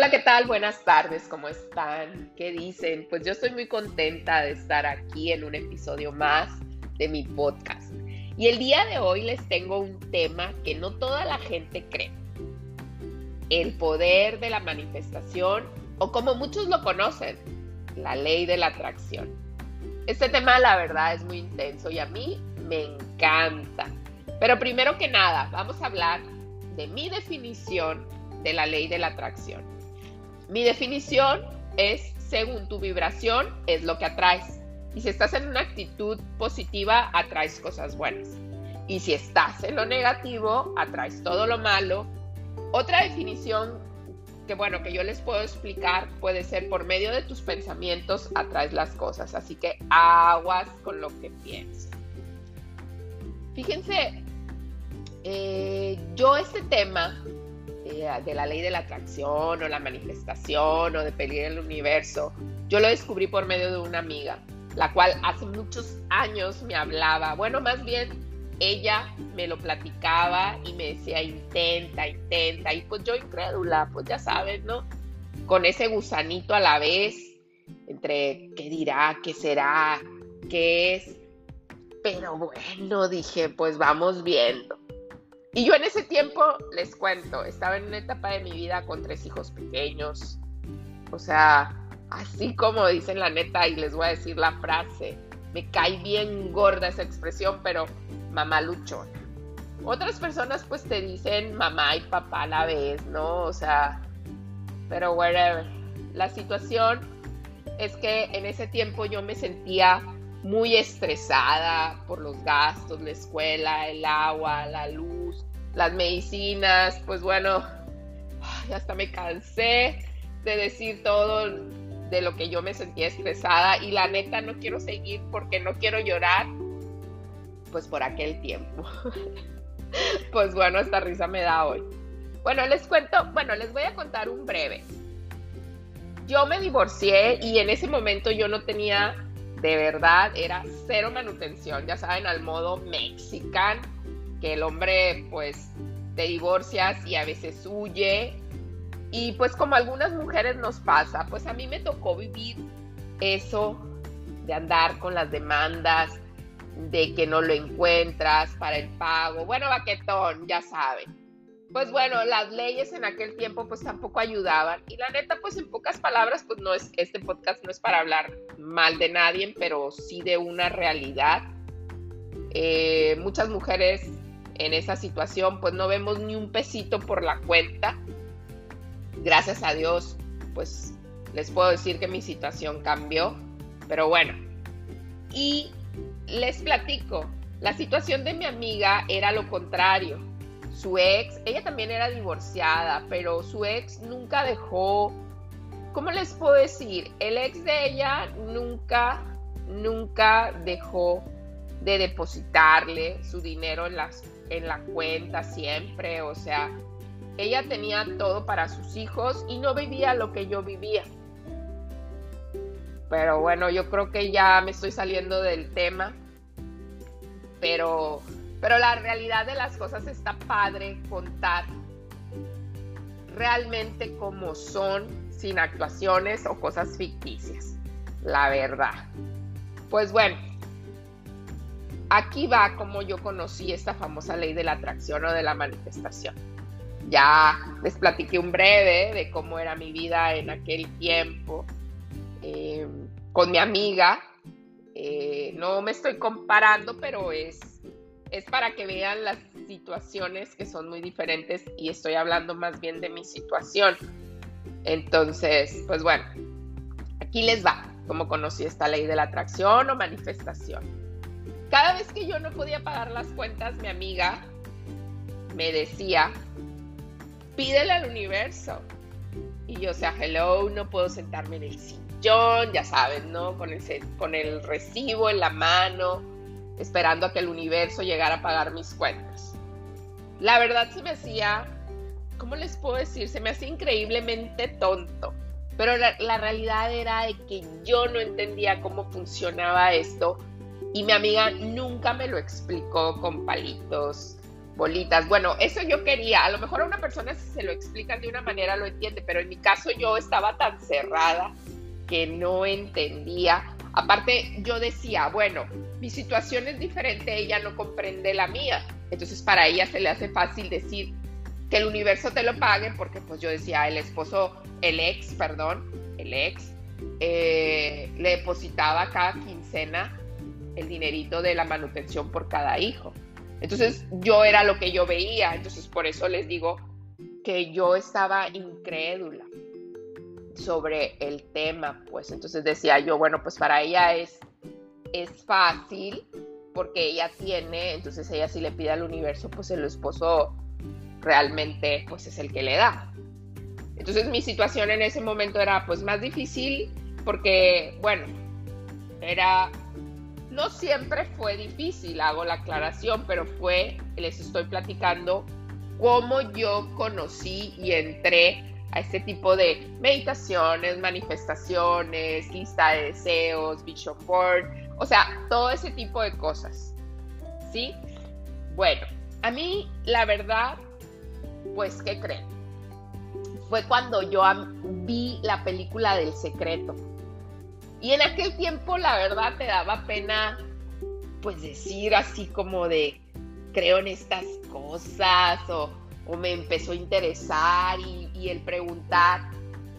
Hola, ¿qué tal? Buenas tardes, ¿cómo están? ¿Qué dicen? Pues yo estoy muy contenta de estar aquí en un episodio más de mi podcast. Y el día de hoy les tengo un tema que no toda la gente cree. El poder de la manifestación o como muchos lo conocen, la ley de la atracción. Este tema la verdad es muy intenso y a mí me encanta. Pero primero que nada, vamos a hablar de mi definición de la ley de la atracción. Mi definición es, según tu vibración, es lo que atraes. Y si estás en una actitud positiva, atraes cosas buenas. Y si estás en lo negativo, atraes todo lo malo. Otra definición que bueno, que yo les puedo explicar puede ser por medio de tus pensamientos atraes las cosas. Así que aguas con lo que piensas. Fíjense, eh, yo este tema de la ley de la atracción o la manifestación o de pedir el universo, yo lo descubrí por medio de una amiga, la cual hace muchos años me hablaba, bueno, más bien ella me lo platicaba y me decía, intenta, intenta, y pues yo incrédula, pues ya sabes, ¿no? Con ese gusanito a la vez, entre qué dirá, qué será, qué es. Pero bueno, dije, pues vamos viendo. Y yo en ese tiempo, les cuento, estaba en una etapa de mi vida con tres hijos pequeños. O sea, así como dicen la neta, y les voy a decir la frase, me cae bien gorda esa expresión, pero mamá luchona. Otras personas pues te dicen mamá y papá a la vez, ¿no? O sea, pero whatever. La situación es que en ese tiempo yo me sentía muy estresada por los gastos, la escuela, el agua, la luz, las medicinas, pues bueno, hasta me cansé de decir todo de lo que yo me sentía estresada y la neta no quiero seguir porque no quiero llorar, pues por aquel tiempo. pues bueno, esta risa me da hoy. Bueno, les cuento, bueno, les voy a contar un breve. Yo me divorcié y en ese momento yo no tenía de verdad era cero manutención, ya saben, al modo mexicano, que el hombre pues te divorcias y a veces huye. Y pues como algunas mujeres nos pasa, pues a mí me tocó vivir eso de andar con las demandas, de que no lo encuentras para el pago. Bueno, baquetón, ya saben pues bueno, las leyes en aquel tiempo pues tampoco ayudaban. Y la neta, pues en pocas palabras, pues no es, este podcast no es para hablar mal de nadie, pero sí de una realidad. Eh, muchas mujeres en esa situación pues no vemos ni un pesito por la cuenta. Gracias a Dios, pues les puedo decir que mi situación cambió. Pero bueno, y les platico, la situación de mi amiga era lo contrario su ex, ella también era divorciada, pero su ex nunca dejó, ¿cómo les puedo decir? El ex de ella nunca, nunca dejó de depositarle su dinero en, las, en la cuenta siempre, o sea, ella tenía todo para sus hijos y no vivía lo que yo vivía. Pero bueno, yo creo que ya me estoy saliendo del tema, pero pero la realidad de las cosas está padre contar realmente como son, sin actuaciones o cosas ficticias. La verdad. Pues bueno, aquí va como yo conocí esta famosa ley de la atracción o de la manifestación. Ya les platiqué un breve de cómo era mi vida en aquel tiempo eh, con mi amiga. Eh, no me estoy comparando, pero es es para que vean las situaciones que son muy diferentes y estoy hablando más bien de mi situación. Entonces, pues bueno, aquí les va, como conocí esta ley de la atracción o manifestación. Cada vez que yo no podía pagar las cuentas, mi amiga me decía, pídele al universo. Y yo, o sea, hello, no puedo sentarme en el sillón, ya saben, ¿no? Con el, con el recibo en la mano, esperando a que el universo llegara a pagar mis cuentas. La verdad se me hacía, ¿cómo les puedo decir? Se me hacía increíblemente tonto. Pero la, la realidad era de que yo no entendía cómo funcionaba esto y mi amiga nunca me lo explicó con palitos bolitas. Bueno, eso yo quería. A lo mejor a una persona si se lo explican de una manera lo entiende, pero en mi caso yo estaba tan cerrada que no entendía. Aparte, yo decía, bueno, mi situación es diferente, ella no comprende la mía. Entonces para ella se le hace fácil decir que el universo te lo pague, porque pues yo decía, el esposo, el ex, perdón, el ex, eh, le depositaba cada quincena el dinerito de la manutención por cada hijo. Entonces yo era lo que yo veía, entonces por eso les digo que yo estaba incrédula sobre el tema, pues entonces decía yo, bueno, pues para ella es, es fácil porque ella tiene, entonces ella si le pide al universo, pues el esposo realmente pues es el que le da. Entonces mi situación en ese momento era pues más difícil porque, bueno, era, no siempre fue difícil, hago la aclaración, pero fue, les estoy platicando cómo yo conocí y entré a este tipo de meditaciones, manifestaciones, lista de deseos, vision board, o sea, todo ese tipo de cosas. ¿Sí? Bueno, a mí la verdad, pues, ¿qué creen? Fue cuando yo vi la película del secreto. Y en aquel tiempo, la verdad, te daba pena, pues, decir así como de, creo en estas cosas o o me empezó a interesar y, el preguntar.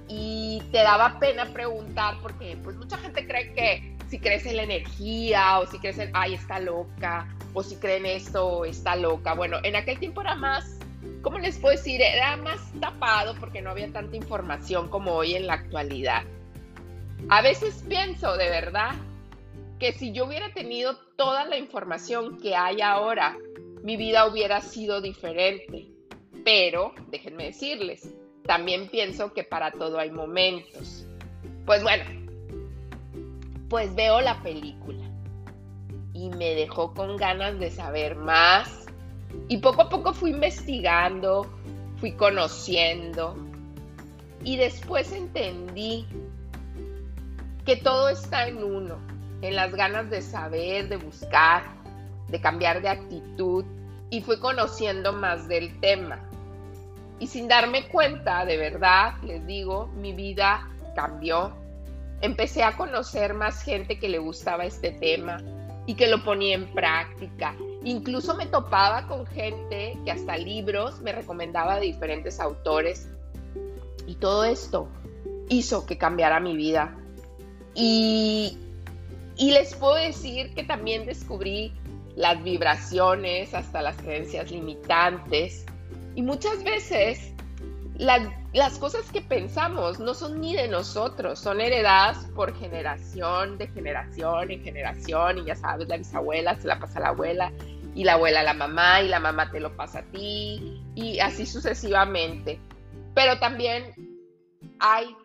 Y te daba pena preguntar porque pues mucha gente cree que si crees en la energía o si crees en, ay, está loca, o si creen esto, está loca. Bueno, en aquel tiempo era más, ¿cómo les puedo decir? Era más tapado porque no había tanta información como hoy en la actualidad. A veces pienso de verdad que si yo hubiera tenido toda la información que hay ahora, mi vida hubiera sido diferente. Pero, déjenme decirles, también pienso que para todo hay momentos. Pues bueno, pues veo la película y me dejó con ganas de saber más. Y poco a poco fui investigando, fui conociendo y después entendí que todo está en uno, en las ganas de saber, de buscar, de cambiar de actitud y fui conociendo más del tema. Y sin darme cuenta, de verdad, les digo, mi vida cambió. Empecé a conocer más gente que le gustaba este tema y que lo ponía en práctica. Incluso me topaba con gente que hasta libros me recomendaba de diferentes autores. Y todo esto hizo que cambiara mi vida. Y, y les puedo decir que también descubrí las vibraciones, hasta las creencias limitantes y muchas veces las cosas que pensamos no son ni de nosotros, son heredadas por generación, de generación en generación, y ya sabes, la bisabuela se la pasa a la abuela, y la abuela a la mamá, y la mamá te lo pasa a ti, y así sucesivamente. Pero también hay,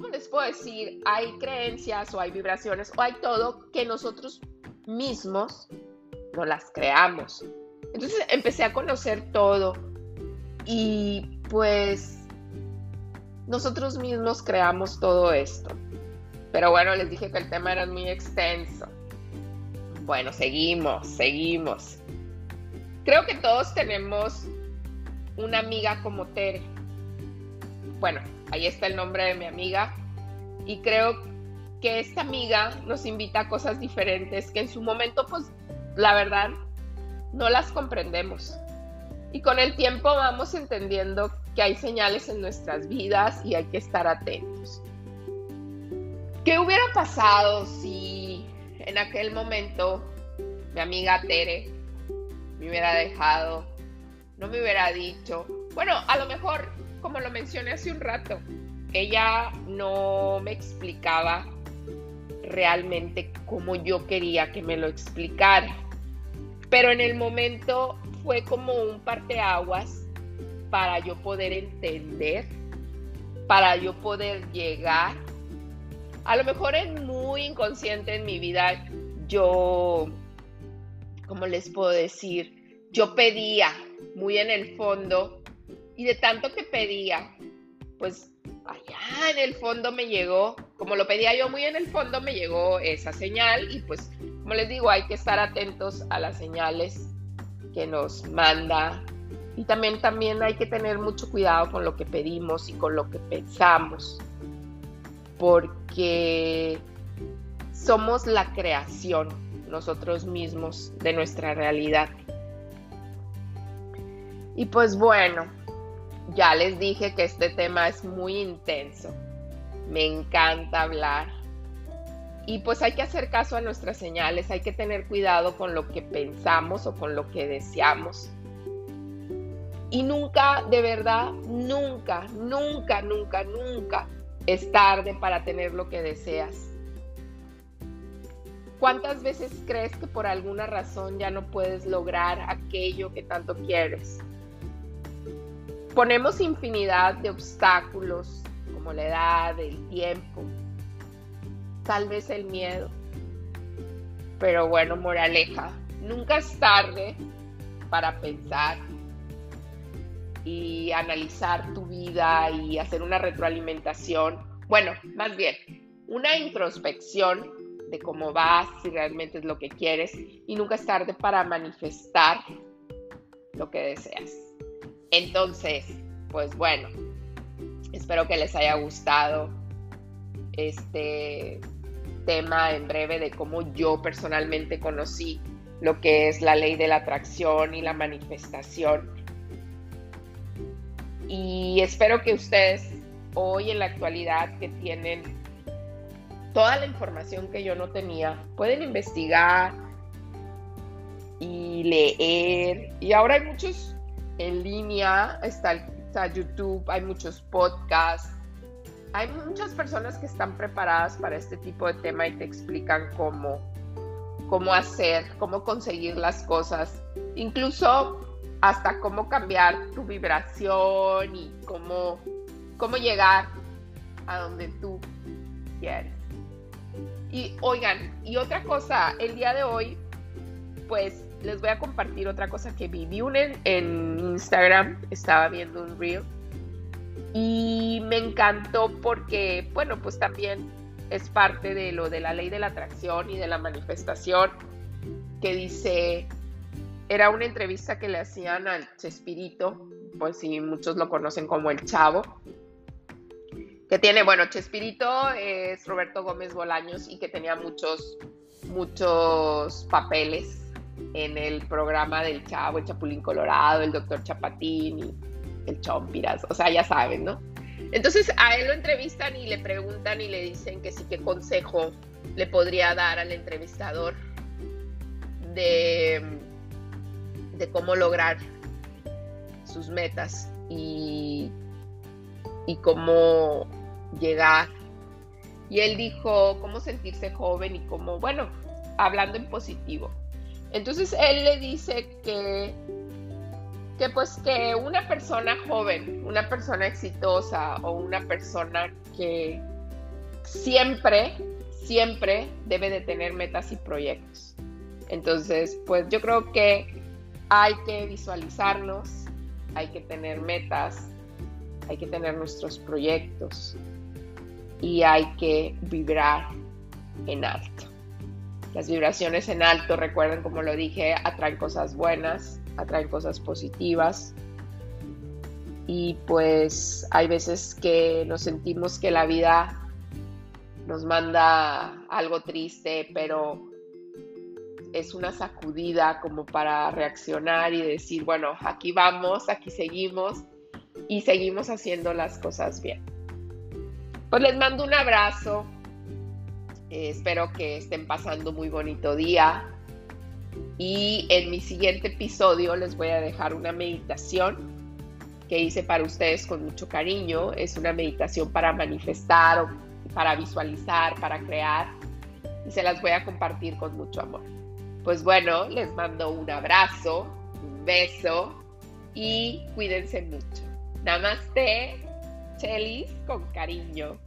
¿cómo les puedo decir? Hay creencias o hay vibraciones o hay todo que nosotros mismos no las creamos. Entonces empecé a conocer todo y pues nosotros mismos creamos todo esto. Pero bueno, les dije que el tema era muy extenso. Bueno, seguimos, seguimos. Creo que todos tenemos una amiga como Tere. Bueno, ahí está el nombre de mi amiga. Y creo que esta amiga nos invita a cosas diferentes que en su momento, pues, la verdad, no las comprendemos. Y con el tiempo vamos entendiendo que hay señales en nuestras vidas y hay que estar atentos. ¿Qué hubiera pasado si en aquel momento mi amiga Tere me hubiera dejado, no me hubiera dicho? Bueno, a lo mejor, como lo mencioné hace un rato, ella no me explicaba realmente como yo quería que me lo explicara. Pero en el momento fue como un parteaguas para yo poder entender, para yo poder llegar. A lo mejor es muy inconsciente en mi vida, yo, ¿cómo les puedo decir? Yo pedía muy en el fondo y de tanto que pedía, pues allá en el fondo me llegó, como lo pedía yo muy en el fondo, me llegó esa señal y pues, como les digo, hay que estar atentos a las señales que nos manda. Y también, también hay que tener mucho cuidado con lo que pedimos y con lo que pensamos, porque somos la creación nosotros mismos de nuestra realidad. Y pues bueno, ya les dije que este tema es muy intenso. Me encanta hablar. Y pues hay que hacer caso a nuestras señales, hay que tener cuidado con lo que pensamos o con lo que deseamos. Y nunca, de verdad, nunca, nunca, nunca, nunca es tarde para tener lo que deseas. ¿Cuántas veces crees que por alguna razón ya no puedes lograr aquello que tanto quieres? Ponemos infinidad de obstáculos, como la edad, el tiempo, tal vez el miedo. Pero bueno, moraleja, nunca es tarde para pensar y analizar tu vida y hacer una retroalimentación. Bueno, más bien, una introspección de cómo vas, si realmente es lo que quieres, y nunca es tarde para manifestar lo que deseas. Entonces, pues bueno, espero que les haya gustado este tema en breve de cómo yo personalmente conocí lo que es la ley de la atracción y la manifestación. Y espero que ustedes hoy en la actualidad que tienen toda la información que yo no tenía. Pueden investigar y leer. Y ahora hay muchos en línea, está, YouTube, hay muchos podcasts. Hay muchas personas que están preparadas para este tipo de tema y te explican cómo, cómo hacer, cómo conseguir las cosas, incluso hasta cómo cambiar tu vibración y cómo, cómo llegar a donde tú quieres. Y oigan, y otra cosa, el día de hoy, pues les voy a compartir otra cosa que vi. Un en, Instagram, estaba viendo un reel y me encantó porque, bueno, pues también es parte de lo de la ley de la atracción y de la manifestación que dice, era una entrevista que le hacían al Chespirito, pues si muchos lo conocen como el Chavo, que tiene, bueno, Chespirito es Roberto Gómez Bolaños y que tenía muchos, muchos papeles en el programa del Chavo, el Chapulín Colorado, el Doctor Chapatín y el Chompiras, o sea, ya saben, ¿no? Entonces a él lo entrevistan y le preguntan y le dicen que sí, qué consejo le podría dar al entrevistador de, de cómo lograr sus metas y, y cómo llegar. Y él dijo cómo sentirse joven y cómo, bueno, hablando en positivo. Entonces él le dice que, que pues que una persona joven, una persona exitosa o una persona que siempre, siempre debe de tener metas y proyectos. Entonces, pues yo creo que hay que visualizarnos, hay que tener metas, hay que tener nuestros proyectos, y hay que vibrar en alto. Las vibraciones en alto, recuerden como lo dije, atraen cosas buenas, atraen cosas positivas. Y pues hay veces que nos sentimos que la vida nos manda algo triste, pero es una sacudida como para reaccionar y decir, bueno, aquí vamos, aquí seguimos y seguimos haciendo las cosas bien. Pues les mando un abrazo. Eh, espero que estén pasando muy bonito día. Y en mi siguiente episodio les voy a dejar una meditación que hice para ustedes con mucho cariño. Es una meditación para manifestar, para visualizar, para crear. Y se las voy a compartir con mucho amor. Pues bueno, les mando un abrazo, un beso y cuídense mucho. Namaste Chelis con cariño.